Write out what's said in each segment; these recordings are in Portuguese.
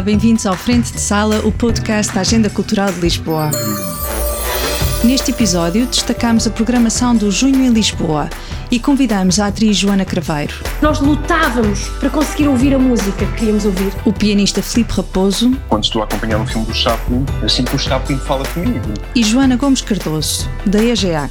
Olá, bem-vindos ao Frente de Sala, o podcast da Agenda Cultural de Lisboa. Neste episódio, destacamos a programação do Junho em Lisboa e convidamos a atriz Joana Craveiro. Nós lutávamos para conseguir ouvir a música que queríamos ouvir. O pianista Filipe Raposo. Quando estou a acompanhar um filme do Chaplin, eu sinto que o Chaplin fala comigo. E Joana Gomes Cardoso, da EGEAC.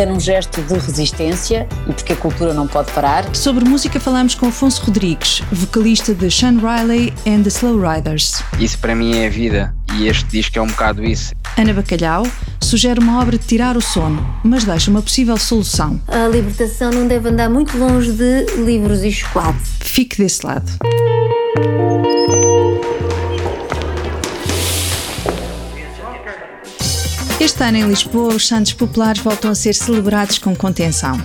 Ter um gesto de resistência e porque a cultura não pode parar. Sobre música falamos com Afonso Rodrigues, vocalista de Sean Riley and the Slow Riders. Isso para mim é a vida e este disco é um bocado isso. Ana Bacalhau sugere uma obra de tirar o sono, mas deixa uma possível solução. A libertação não deve andar muito longe de livros e chocolate. Fique desse lado. Este ano em Lisboa, os Santos Populares voltam a ser celebrados com contenção.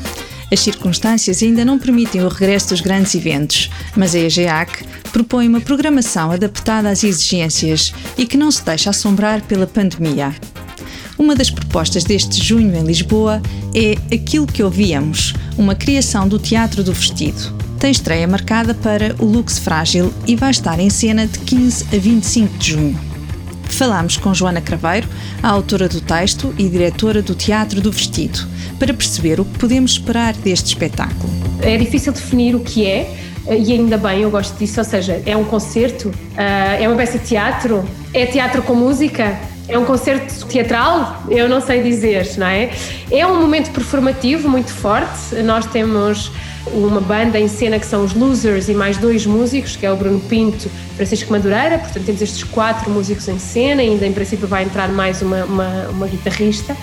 As circunstâncias ainda não permitem o regresso dos grandes eventos, mas a EGEAC propõe uma programação adaptada às exigências e que não se deixa assombrar pela pandemia. Uma das propostas deste junho em Lisboa é Aquilo que Ouvíamos, uma criação do Teatro do Vestido. Tem estreia marcada para o Lux Frágil e vai estar em cena de 15 a 25 de junho. Falámos com Joana Craveiro, a autora do texto e diretora do Teatro do Vestido, para perceber o que podemos esperar deste espetáculo. É difícil definir o que é, e ainda bem, eu gosto disso, ou seja, é um concerto, ah, é uma peça de teatro, é teatro com música, é um concerto teatral? Eu não sei dizer, não é? É um momento performativo muito forte. Nós temos uma banda em cena que são os Losers e mais dois músicos, que é o Bruno Pinto e Francisco Madureira. Portanto, temos estes quatro músicos em cena. Ainda em princípio vai entrar mais uma, uma, uma guitarrista.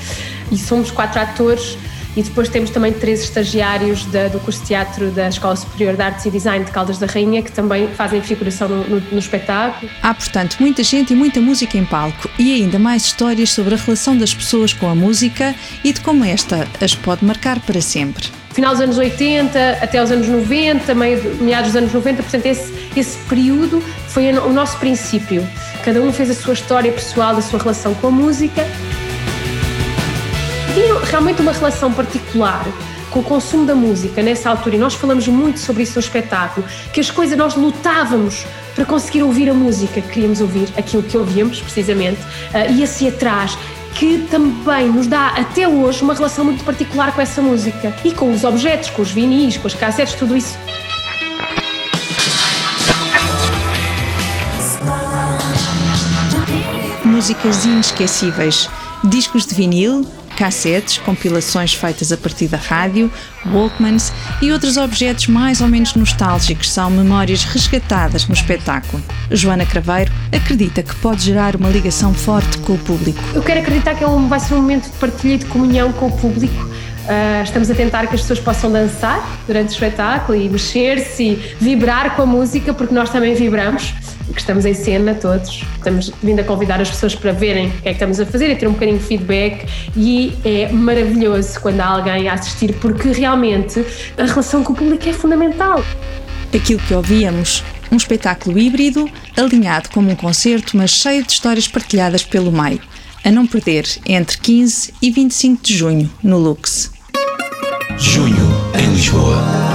E somos quatro atores e depois temos também três estagiários da, do curso de teatro da Escola Superior de Artes e Design de Caldas da Rainha que também fazem figuração no, no, no espetáculo. Há, portanto, muita gente e muita música em palco e ainda mais histórias sobre a relação das pessoas com a música e de como esta as pode marcar para sempre final dos anos 80 até os anos 90, meio, meados dos anos 90, portanto esse, esse período foi o nosso princípio. Cada um fez a sua história pessoal, a sua relação com a música tinham realmente uma relação particular com o consumo da música. Nessa altura, e nós falamos muito sobre isso no espetáculo, que as coisas nós lutávamos para conseguir ouvir a música que queríamos ouvir, aquilo que ouvíamos precisamente, uh, e assim atrás, que também nos dá até hoje uma relação muito particular com essa música. E com os objetos, com os vinis, com as cassetes, tudo isso. Músicas inesquecíveis, discos de vinil, cassetes, compilações feitas a partir da rádio, Walkmans e outros objetos mais ou menos nostálgicos são memórias resgatadas no espetáculo. Joana Craveiro acredita que pode gerar uma ligação forte com o público. Eu quero acreditar que é um, vai ser um momento de partilha e de comunhão com o público. Uh, estamos a tentar que as pessoas possam dançar durante o espetáculo e mexer-se e vibrar com a música, porque nós também vibramos que estamos em cena todos. Estamos vindo a convidar as pessoas para verem o que é que estamos a fazer e ter um bocadinho de feedback e é maravilhoso quando há alguém a assistir porque realmente a relação com o público é fundamental. Aquilo que ouvíamos, um espetáculo híbrido, alinhado como um concerto, mas cheio de histórias partilhadas pelo meio. A não perder entre 15 e 25 de junho, no Lux. Junho, em Lisboa.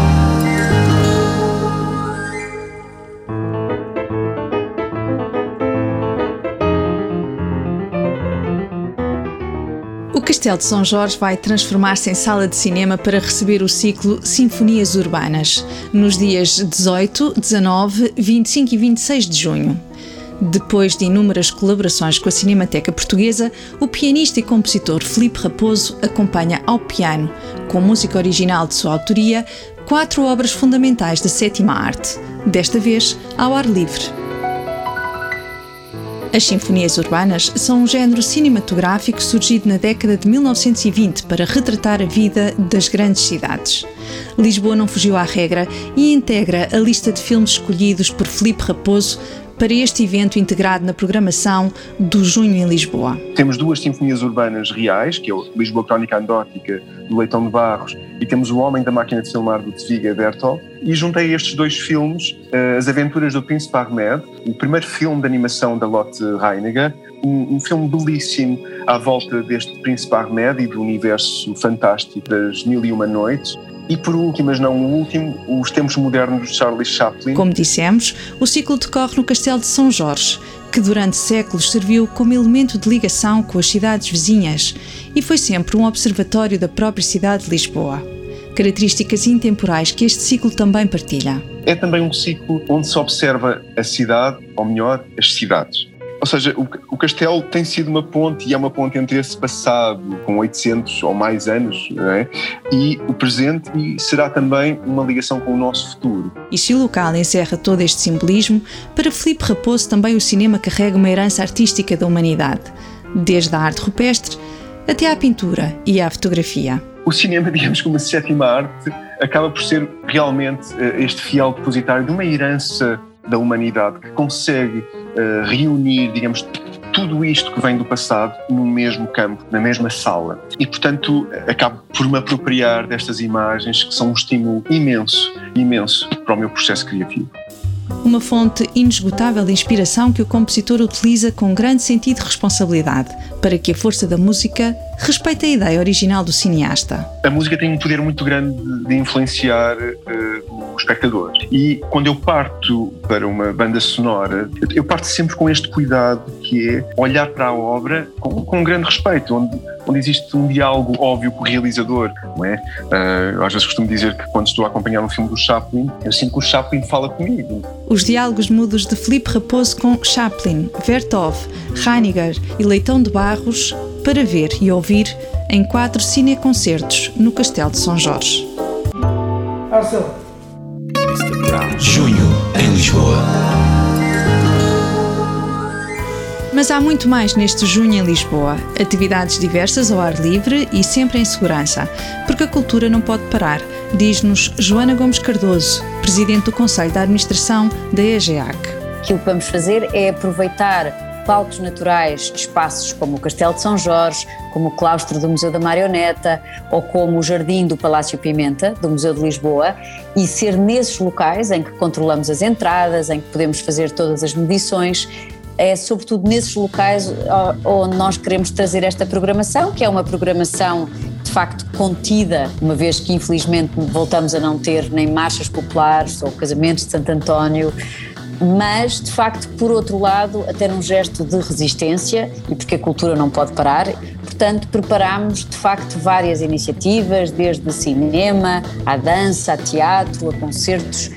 Castelo de São Jorge vai transformar-se em sala de cinema para receber o ciclo Sinfonias Urbanas, nos dias 18, 19, 25 e 26 de junho. Depois de inúmeras colaborações com a Cinemateca Portuguesa, o pianista e compositor Felipe Raposo acompanha ao piano, com música original de sua autoria, quatro obras fundamentais da sétima arte, desta vez ao ar livre. As sinfonias urbanas são um género cinematográfico surgido na década de 1920 para retratar a vida das grandes cidades. Lisboa não fugiu à regra e integra a lista de filmes escolhidos por Felipe Raposo para este evento integrado na programação do Junho em Lisboa. Temos duas sinfonias urbanas reais, que é o Lisboa Crónica Andótica, do Leitão de Barros, e temos O Homem da Máquina de Filmar, do Tzviga Bertol, e juntei estes dois filmes, uh, As Aventuras do Príncipe Ahmed, o primeiro filme de animação da Lotte Reiniger, um, um, filme belíssimo à volta deste Príncipe Ahmed e do universo fantástico das Mil e Uma Noites, e por último, mas não o último, os tempos modernos de Charlie Chaplin. Como dissemos, o ciclo decorre no Castelo de São Jorge, que durante séculos serviu como elemento de ligação com as cidades vizinhas e foi sempre um observatório da própria cidade de Lisboa. Características intemporais que este ciclo também partilha. É também um ciclo onde se observa a cidade, ou melhor, as cidades. Ou seja, o, o, castelo tem sido uma ponte e é uma ponte entre esse passado, com 800 ou mais anos, é? e o presente, e será também uma ligação com o nosso futuro. E se o local encerra todo este simbolismo, para Filipe Raposo também o cinema carrega uma herança artística da humanidade, desde a arte rupestre até à pintura e à fotografia. O cinema, digamos como uma sétima arte, acaba por ser realmente eh, este fiel depositário de uma herança da humanidade que consegue uh, reunir, digamos, tudo isto que vem do passado no mesmo campo, na mesma sala. E, portanto, acabo por me apropriar destas imagens que são um estímulo imenso, imenso para o meu processo criativo uma fonte inesgotável de inspiração que o compositor utiliza com grande sentido de responsabilidade, para que a força da música respeite a ideia original do cineasta. A música tem um poder muito grande de influenciar uh, o espectador. E quando eu parto para uma banda sonora, eu parto sempre com este cuidado que é olhar para a obra com, com um grande respeito, onde onde existe um diálogo óbvio com o realizador, não é? Uh, às vezes costumo dizer que quando estou a acompanhar um filme do Chaplin, eu sinto que o Chaplin fala comigo. Os diálogos mudos de Felipe Raposo com Chaplin, Vertov, Reiniger e Leitão de Barros para ver e ouvir em quatro cineconcertos no Castelo de São Jorge. Junho em Lisboa. Mas há muito mais neste junho em Lisboa. Atividades diversas ao ar livre e sempre em segurança, porque a cultura não pode parar, diz-nos Joana Gomes Cardoso, presidente do Conselho de Administração da EGEAC. Aquilo que vamos fazer é aproveitar palcos naturais de espaços como o Castelo de São Jorge, como o claustro do Museu da Marioneta ou como o Jardim do Palácio Pimenta, do Museu de Lisboa, e ser nesses locais em que controlamos as entradas, em que podemos fazer todas as medições, é sobretudo nesses locais onde nós queremos trazer esta programação, que é uma programação de facto contida, uma vez que infelizmente voltamos a não ter nem marchas populares ou casamentos de Santo António, mas de facto, por outro lado, até num gesto de resistência e porque a cultura não pode parar, portanto, preparámos de facto várias iniciativas, desde cinema, à dança, a teatro, a concertos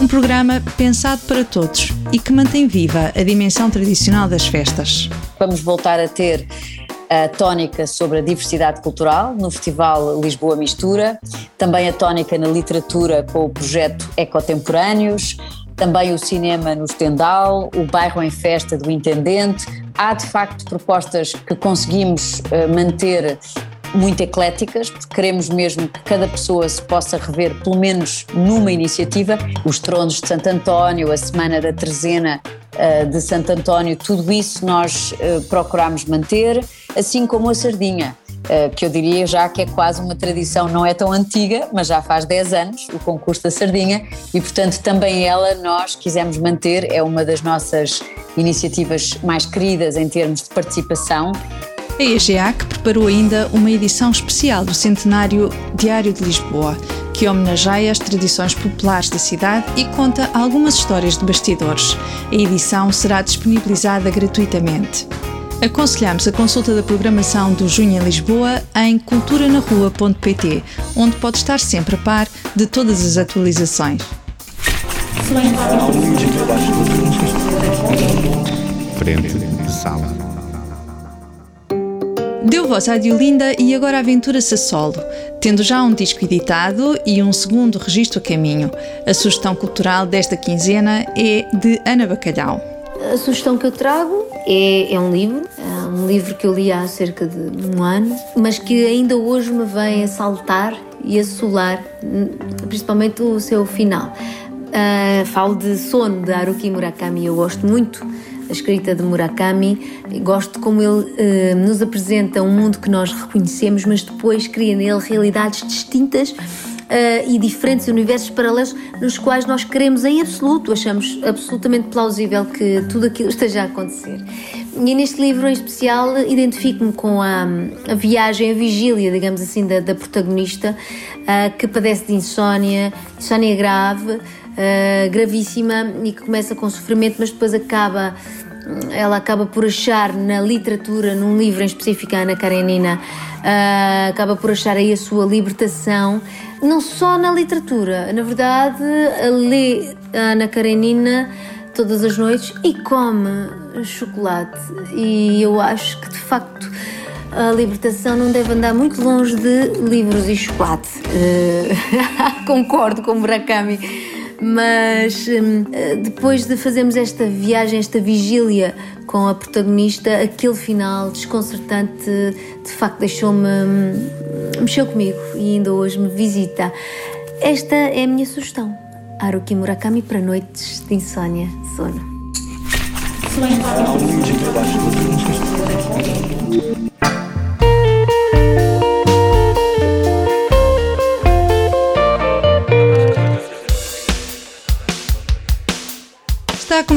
um programa pensado para todos e que mantém viva a dimensão tradicional das festas. Vamos voltar a ter a tónica sobre a diversidade cultural no Festival Lisboa Mistura, também a tónica na literatura com o projeto Ecotemporâneos, também o cinema no Stendhal, o bairro em festa do Intendente. Há de facto propostas que conseguimos eh, manter muito ecléticas, porque queremos mesmo que cada pessoa se possa rever pelo menos numa iniciativa. Os Tronos de Santo António, a Semana da Trezena de Santo António, tudo isso nós uh, procuramos manter, assim como a Sardinha. Uh, que eu diria já que é quase uma tradição, não é tão antiga, mas já faz 10 anos, o concurso da Sardinha, e portanto também ela nós quisemos manter, é uma das nossas iniciativas mais queridas em termos de participação a EGEAC preparou ainda uma edição especial do Centenário Diário de Lisboa, que homenageia as tradições populares da cidade e conta algumas histórias de bastidores. A edição será disponibilizada gratuitamente. Aconselhamos a consulta da programação do Junho em Lisboa em culturanarrua.pt, onde pode estar sempre a par de todas as atualizações. Frente sala. Deu voz à Diolinda e agora aventura-se a solo, tendo já um disco editado e um segundo registro a caminho. A sugestão cultural desta quinzena é de Ana Bacalhau. A sugestão que eu trago é, é um livro, é um livro que eu li há cerca de um ano, mas que ainda hoje me vem a saltar e a solar, principalmente o seu final. Uh, falo de Sono, de Haruki Murakami. Eu gosto muito da escrita de Murakami. Gosto como ele uh, nos apresenta um mundo que nós reconhecemos, mas depois cria nele realidades distintas uh, e diferentes universos paralelos nos quais nós queremos em absoluto, achamos absolutamente plausível que tudo aquilo esteja a acontecer. E neste livro em especial identifico-me com a, a, viagem, a vigília, digamos assim, da, da protagonista uh, que padece de insónia, insónia grave, uh, gravíssima e que começa com sofrimento, mas depois acaba ela acaba por achar na literatura, num livro em específico, a Ana Karenina, uh, acaba por achar aí a sua libertação, não só na literatura, na verdade, lê a Ana Karenina todas as noites e come chocolate. E eu acho que de facto a libertação não deve andar muito longe de livros e chocolate. Uh, concordo com Murakami mas hum, depois de fazermos esta viagem, esta vigília com a protagonista, aquele final desconcertante de facto deixou-me. Hum, mexeu comigo e ainda hoje me visita. Esta é a minha sugestão. Haruki Murakami para noites de insônia, sono.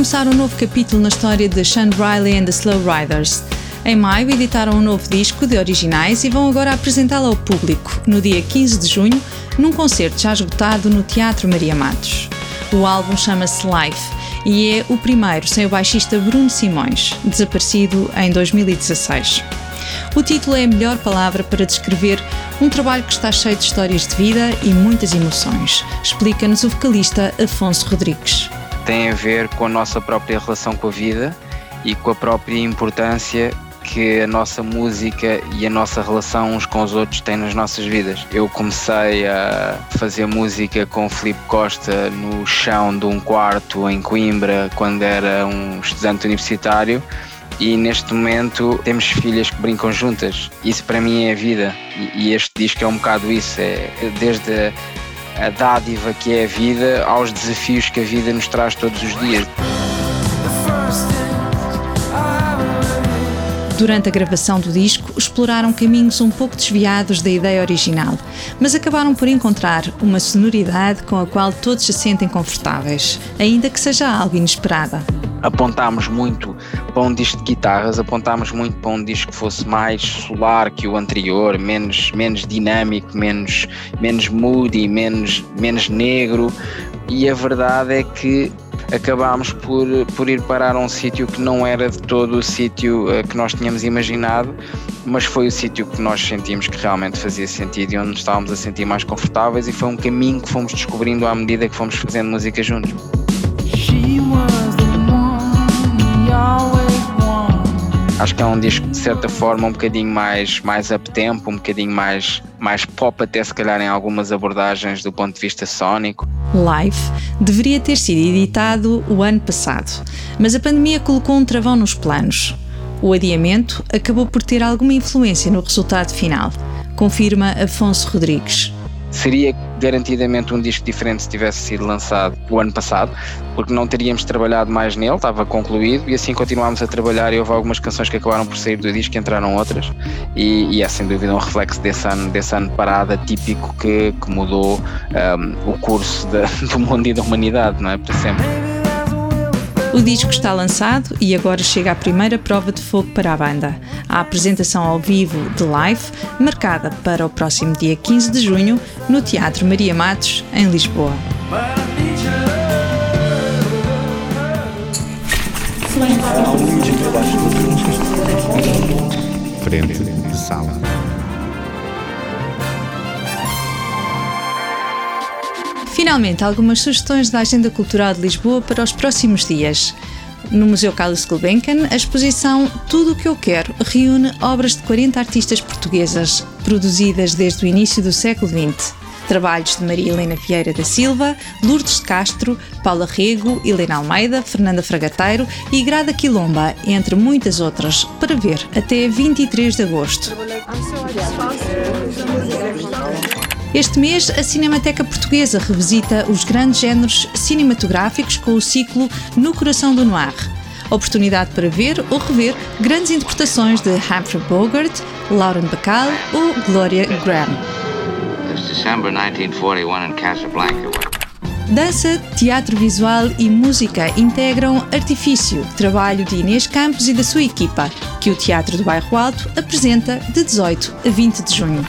Começar um novo capítulo na história de Sean Riley and the Slow Riders. Em maio editaram um novo disco de originais e vão agora apresentá-lo ao público, no dia 15 de junho, num concerto já esgotado no Teatro Maria Matos. O álbum chama-se Life e é o primeiro sem o baixista Bruno Simões, desaparecido em 2016. O título é a melhor palavra para descrever um trabalho que está cheio de histórias de vida e muitas emoções, explica-nos o vocalista Afonso Rodrigues tem a ver com a nossa própria relação com a vida e com a própria importância que a nossa música e a nossa relação uns com os outros têm nas nossas vidas. Eu comecei a fazer música com o Filipe Costa no chão de um quarto em Coimbra quando era um estudante universitário e neste momento temos filhas que brincam juntas. Isso para mim é a vida e este disco é um bocado isso, é desde a dádiva que é a vida aos desafios que a vida nos traz todos os dias. Durante a gravação do disco, exploraram caminhos um pouco desviados da ideia original, mas acabaram por encontrar uma sonoridade com a qual todos se sentem confortáveis, ainda que seja algo inesperada apontámos muito para um disco de guitarras, apontámos muito para um disco que fosse mais solar que o anterior, menos, menos dinâmico, menos, menos moody, menos, menos negro. E a verdade é que acabámos por, por ir parar a um sítio que não era de todo o sítio eh, que nós tínhamos imaginado, mas foi o sítio que nós sentimos que realmente fazia sentido e onde nos estávamos a sentir mais confortáveis e foi um caminho que fomos descobrindo à medida que fomos fazendo música juntos. Acho que é um disco de certa forma um bocadinho mais, mais up-tempo, um bocadinho mais, mais pop, até se calhar em algumas abordagens do ponto de vista sónico. Live deveria ter sido editado o ano passado, mas a pandemia colocou um travão nos planos. O adiamento acabou por ter alguma influência no resultado final, confirma Afonso Rodrigues. Seria garantidamente um disco diferente se tivesse sido lançado o ano passado, porque não teríamos trabalhado mais nele, estava concluído, e assim continuámos a trabalhar e houve algumas canções que acabaram por sair do disco, entraram outras, e, e é sem dúvida um reflexo desse ano, desse ano parada típico que, que mudou um, o curso do mundo e da humanidade, não é? Para sempre. O disco está lançado e agora chega a primeira prova de fogo para a banda. A apresentação ao vivo de live, marcada para o próximo dia 15 de junho, no Teatro Maria Matos, em Lisboa. Frente de sala. Finalmente, algumas sugestões da Agenda Cultural de Lisboa para os próximos dias. No Museu Carlos Gulbenkian, a exposição Tudo o que eu quero reúne obras de 40 artistas portuguesas, produzidas desde o início do século XX. Trabalhos de Maria Helena Vieira da Silva, Lourdes de Castro, Paula Rego, Helena Almeida, Fernanda Fragateiro e Grada Quilomba, entre muitas outras, para ver até 23 de agosto. Este mês, a Cinemateca Portuguesa revisita os grandes géneros cinematográficos com o ciclo No Coração do Noir. Oportunidade para ver ou rever grandes interpretações de Humphrey Bogart, Lauren Bacall ou Gloria Graham. December 1941 in Casablanca. Dança, teatro visual e música integram Artifício, trabalho de Inês Campos e da sua equipa, que o Teatro do Bairro Alto apresenta de 18 a 20 de junho.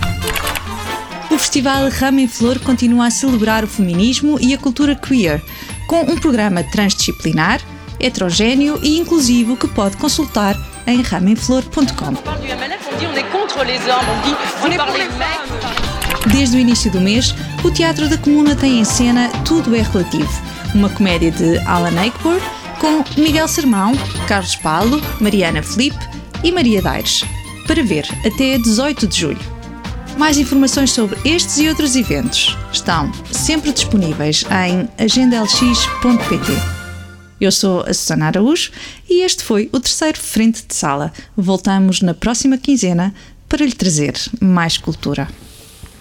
O Festival Rama em Flor continua a celebrar o feminismo e a cultura queer, com um programa transdisciplinar, heterogêneo e inclusivo que pode consultar em ramemflor.com. Desde o início do mês, o Teatro da Comuna tem em cena Tudo é Relativo, uma comédia de Alan Ayckbourn com Miguel Sermão, Carlos Paulo, Mariana Felipe e Maria Daires, para ver até 18 de julho. Mais informações sobre estes e outros eventos estão sempre disponíveis em agendalx.pt. Eu sou a Susana Araújo e este foi o terceiro Frente de Sala. Voltamos na próxima quinzena para lhe trazer mais cultura.